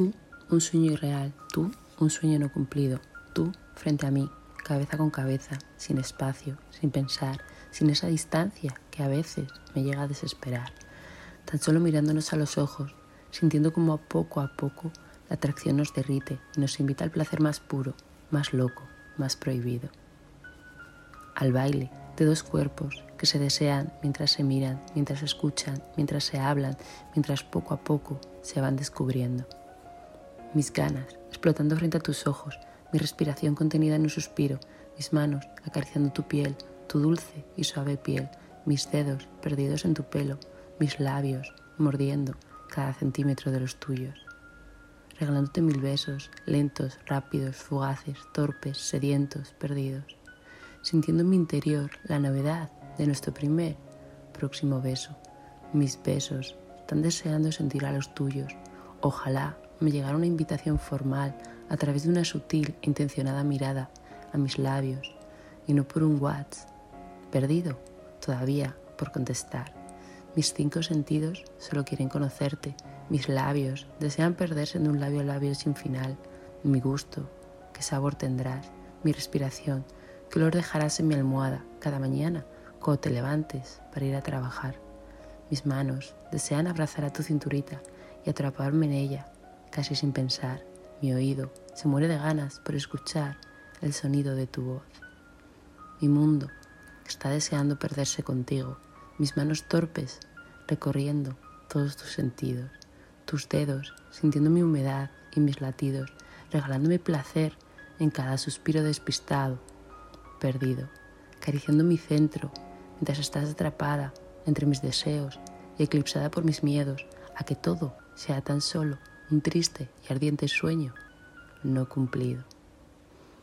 Tú, un sueño irreal, tú, un sueño no cumplido, tú, frente a mí, cabeza con cabeza, sin espacio, sin pensar, sin esa distancia que a veces me llega a desesperar. Tan solo mirándonos a los ojos, sintiendo como poco a poco la atracción nos derrite y nos invita al placer más puro, más loco, más prohibido. Al baile de dos cuerpos que se desean mientras se miran, mientras se escuchan, mientras se hablan, mientras poco a poco se van descubriendo. Mis ganas explotando frente a tus ojos, mi respiración contenida en un suspiro, mis manos acariciando tu piel, tu dulce y suave piel, mis dedos perdidos en tu pelo, mis labios mordiendo cada centímetro de los tuyos, regalándote mil besos, lentos, rápidos, fugaces, torpes, sedientos, perdidos, sintiendo en mi interior la novedad de nuestro primer próximo beso, mis besos, tan deseando sentir a los tuyos, ojalá me llegara una invitación formal a través de una sutil e intencionada mirada a mis labios y no por un WhatsApp, perdido todavía por contestar. Mis cinco sentidos solo quieren conocerte, mis labios desean perderse en un labio a labio sin final, mi gusto, qué sabor tendrás, mi respiración, qué olor dejarás en mi almohada cada mañana cuando te levantes para ir a trabajar. Mis manos desean abrazar a tu cinturita y atraparme en ella casi sin pensar, mi oído se muere de ganas por escuchar el sonido de tu voz. Mi mundo está deseando perderse contigo, mis manos torpes recorriendo todos tus sentidos, tus dedos sintiendo mi humedad y mis latidos, regalándome placer en cada suspiro despistado, perdido, acariciando mi centro mientras estás atrapada entre mis deseos y eclipsada por mis miedos a que todo sea tan solo un triste y ardiente sueño no cumplido.